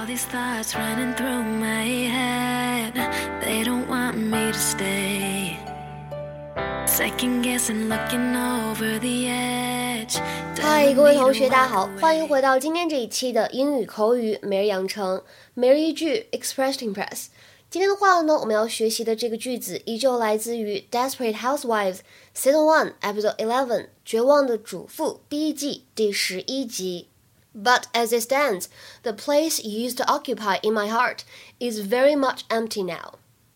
All these thoughts running through my head, they don't want me to stay. Second guessing, looking over the edge. 嗨，各位同学，大家好，欢迎回到今天这一期的英语口语每日养成，每日一句 Express Impress。今天的话呢，我们要学习的这个句子依旧来自于《Desperate Housewives》Season One Episode Eleven《绝望的主妇》第一季第十一集。But as it stands, the place you used to occupy in my heart is very much empty now.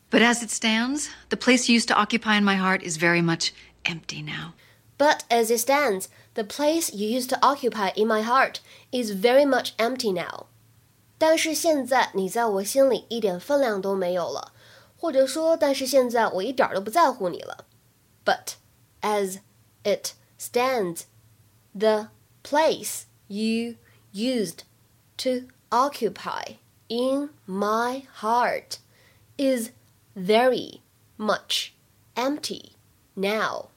But as it stands, the place you used to occupy in my heart is very much empty now. But as it stands, the place you used to occupy in my heart is very much empty now. 但是现在你在我心里一点分量都没有了，或者说，但是现在我一点都不在乎你了。But as it stands, the place you used to occupy in my heart is very much empty now.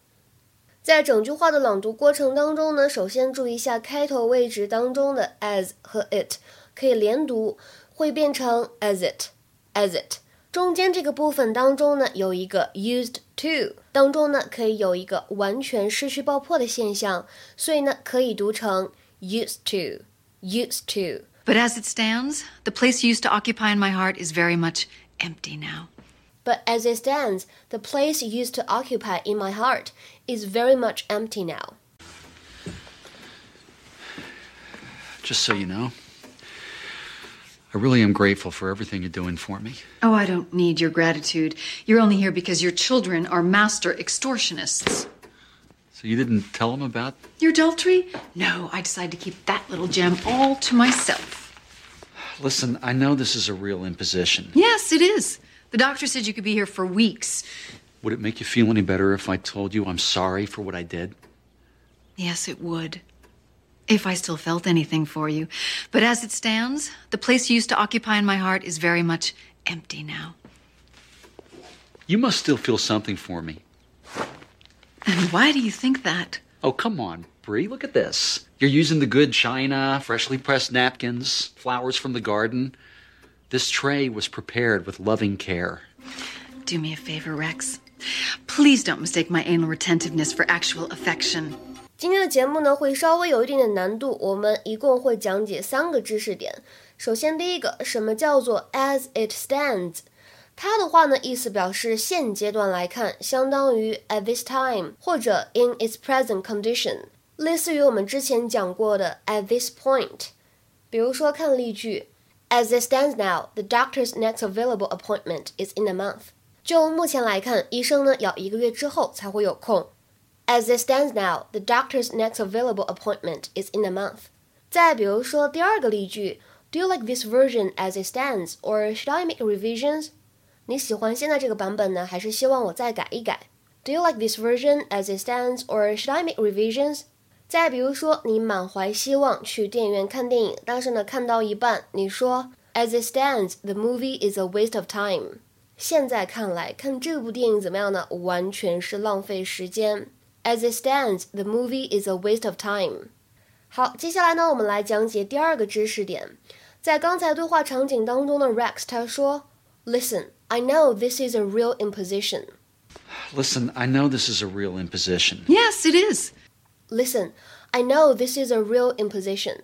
在整句话的朗读过程当中呢，首先注意一下开头位置当中的 as 和 it 可以连读，会变成 as it as it。中间这个部分当中呢，有一个 used to 当中呢，可以有一个完全失去爆破的现象，所以呢，可以读成 used to Used to。But as it stands, the place you used to occupy in my heart is very much empty now. But as it stands, the place you used to occupy in my heart is very much empty now. Just so you know, I really am grateful for everything you're doing for me. Oh, I don't need your gratitude. You're only here because your children are master extortionists. So you didn't tell him about? Your adultery? No, I decided to keep that little gem all to myself. Listen, I know this is a real imposition. Yes, it is. The doctor said you could be here for weeks. Would it make you feel any better if I told you I'm sorry for what I did? Yes, it would. If I still felt anything for you. But as it stands, the place you used to occupy in my heart is very much empty now. You must still feel something for me. And why do you think that? Oh, come on, Bree. Look at this. You're using the good china, freshly pressed napkins, flowers from the garden. This tray was prepared with loving care. Do me a favor, Rex. Please don't mistake my anal retentiveness for actual affection. 今天的节目呢会稍微有一点点难度，我们一共会讲解三个知识点。首先，第一个，什么叫做 as it stands？ 它的话呢，意思表示现阶段来看，相当于 at this time 或者 in its present condition，类似于我们之前讲过的 at this point。比如说看例句，As it stands now, the doctor's next available appointment is in a month。就目前来看，医生呢要一个月之后才会有空。As it stands now, the doctor's next available appointment is in a month. 再比如说第二个例句，Do you like this version as it stands, or should I make revisions？ 你喜欢现在这个版本呢，还是希望我再改一改？Do you like this version as it stands, or should I make revisions？再比如说，你满怀希望去电影院看电影，但是呢，看到一半，你说，As it stands, the movie is a waste of time。现在看来，看这部电影怎么样呢？完全是浪费时间。As it stands, the movie is a waste of time。好，接下来呢，我们来讲解第二个知识点。在刚才对话场景当中的 Rex 他说：“Listen, I know this is a real imposition. Listen, I know this is a real imposition. Yes, it is. Listen, I know this is a real imposition.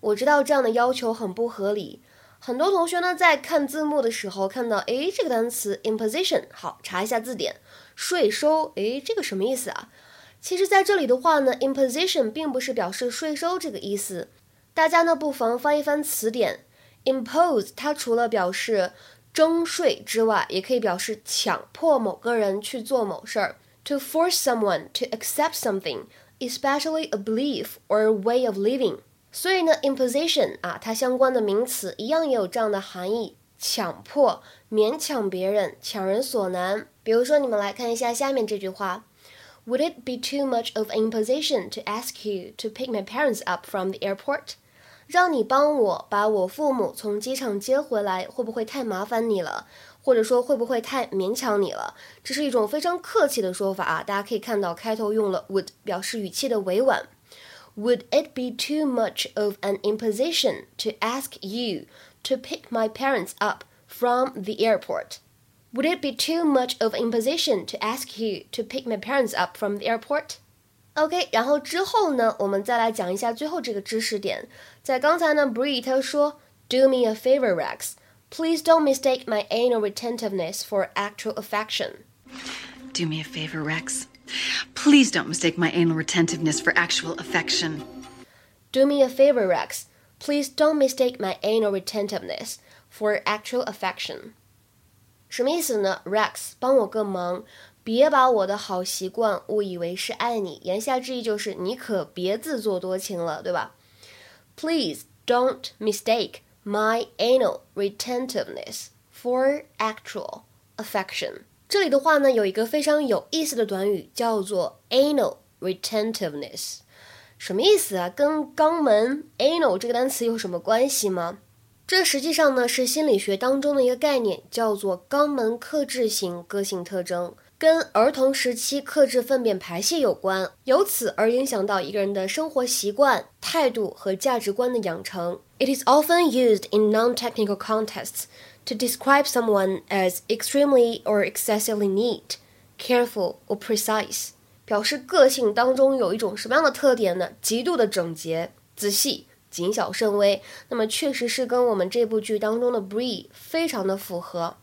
我知道这样的要求很不合理。很多同学呢在看字幕的时候看到，诶，这个单词 imposition，好，查一下字典，税收，诶，这个什么意思啊？其实，在这里的话呢，imposition 并不是表示税收这个意思。大家呢不妨翻一翻词典，impose 它除了表示征税之外，也可以表示强迫某个人去做某事儿。To force someone to accept something, especially a belief or a way of living。所以呢，imposition 啊，它相关的名词一样也有这样的含义：强迫、勉强别人、强人所难。比如说，你们来看一下下面这句话。Would it be too much of an imposition to ask you to pick my parents up from the airport？ 让你帮我把我父母从机场接回来，会不会太麻烦你了？或者说会不会太勉强你了？这是一种非常客气的说法啊，大家可以看到开头用了 would 表示语气的委婉。Would it be too much of an imposition to ask you to pick my parents up from the airport? Would it be too much of imposition to ask you to pick my parents up from the airport? OK，然后之后呢，我们再来讲一下最后这个知识点。在刚才呢，Bree 他说，Do me a favor, Rex. Please don't mistake my anal retentiveness for actual affection. Do me a favor, Rex. Please don't mistake my anal retentiveness for actual affection. Do me a favor, Rex. Please don't mistake my anal retentiveness for actual affection. 什么意思呢？Rex，帮我个忙， 别把我的好习惯误以为是爱你。言下之意就是你可别自作多情了，对吧？Please don't mistake my anal retentiveness for actual affection。这里的话呢，有一个非常有意思的短语，叫做 anal retentiveness。什么意思啊？跟肛门 anal 这个单词有什么关系吗？这实际上呢是心理学当中的一个概念，叫做肛门克制型个性特征，跟儿童时期克制粪便排泄有关，由此而影响到一个人的生活习惯、态度和价值观的养成。It is often used in non-technical contexts to describe someone as extremely or excessively neat, careful or precise，表示个性当中有一种什么样的特点呢？极度的整洁、仔细。谨小慎微，那么确实是跟我们这部剧当中的 Bree 非常的符合。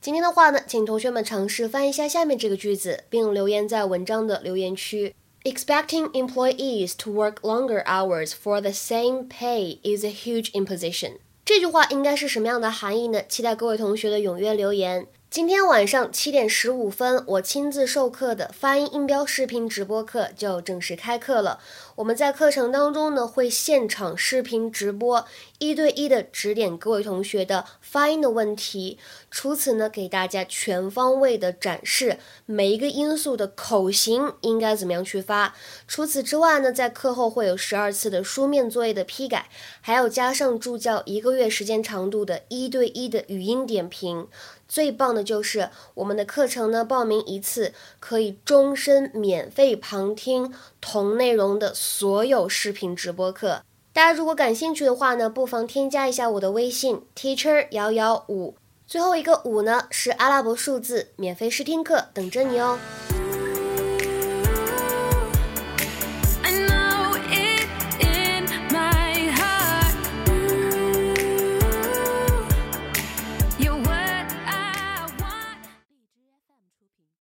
今天的话呢，请同学们尝试翻译一下下面这个句子，并留言在文章的留言区。Expecting employees to work longer hours for the same pay is a huge imposition。这句话应该是什么样的含义呢？期待各位同学的踊跃留言。今天晚上七点十五分，我亲自授课的发音音标视频直播课就正式开课了。我们在课程当中呢，会现场视频直播，一对一的指点各位同学的发音的问题。除此呢，给大家全方位的展示每一个音素的口型应该怎么样去发。除此之外呢，在课后会有十二次的书面作业的批改，还有加上助教一个月时间长度的一对一的语音点评。最棒的就是我们的课程呢，报名一次可以终身免费旁听同内容的所有视频直播课。大家如果感兴趣的话呢，不妨添加一下我的微信 teacher 幺幺五，最后一个五呢是阿拉伯数字，免费试听课等着你哦。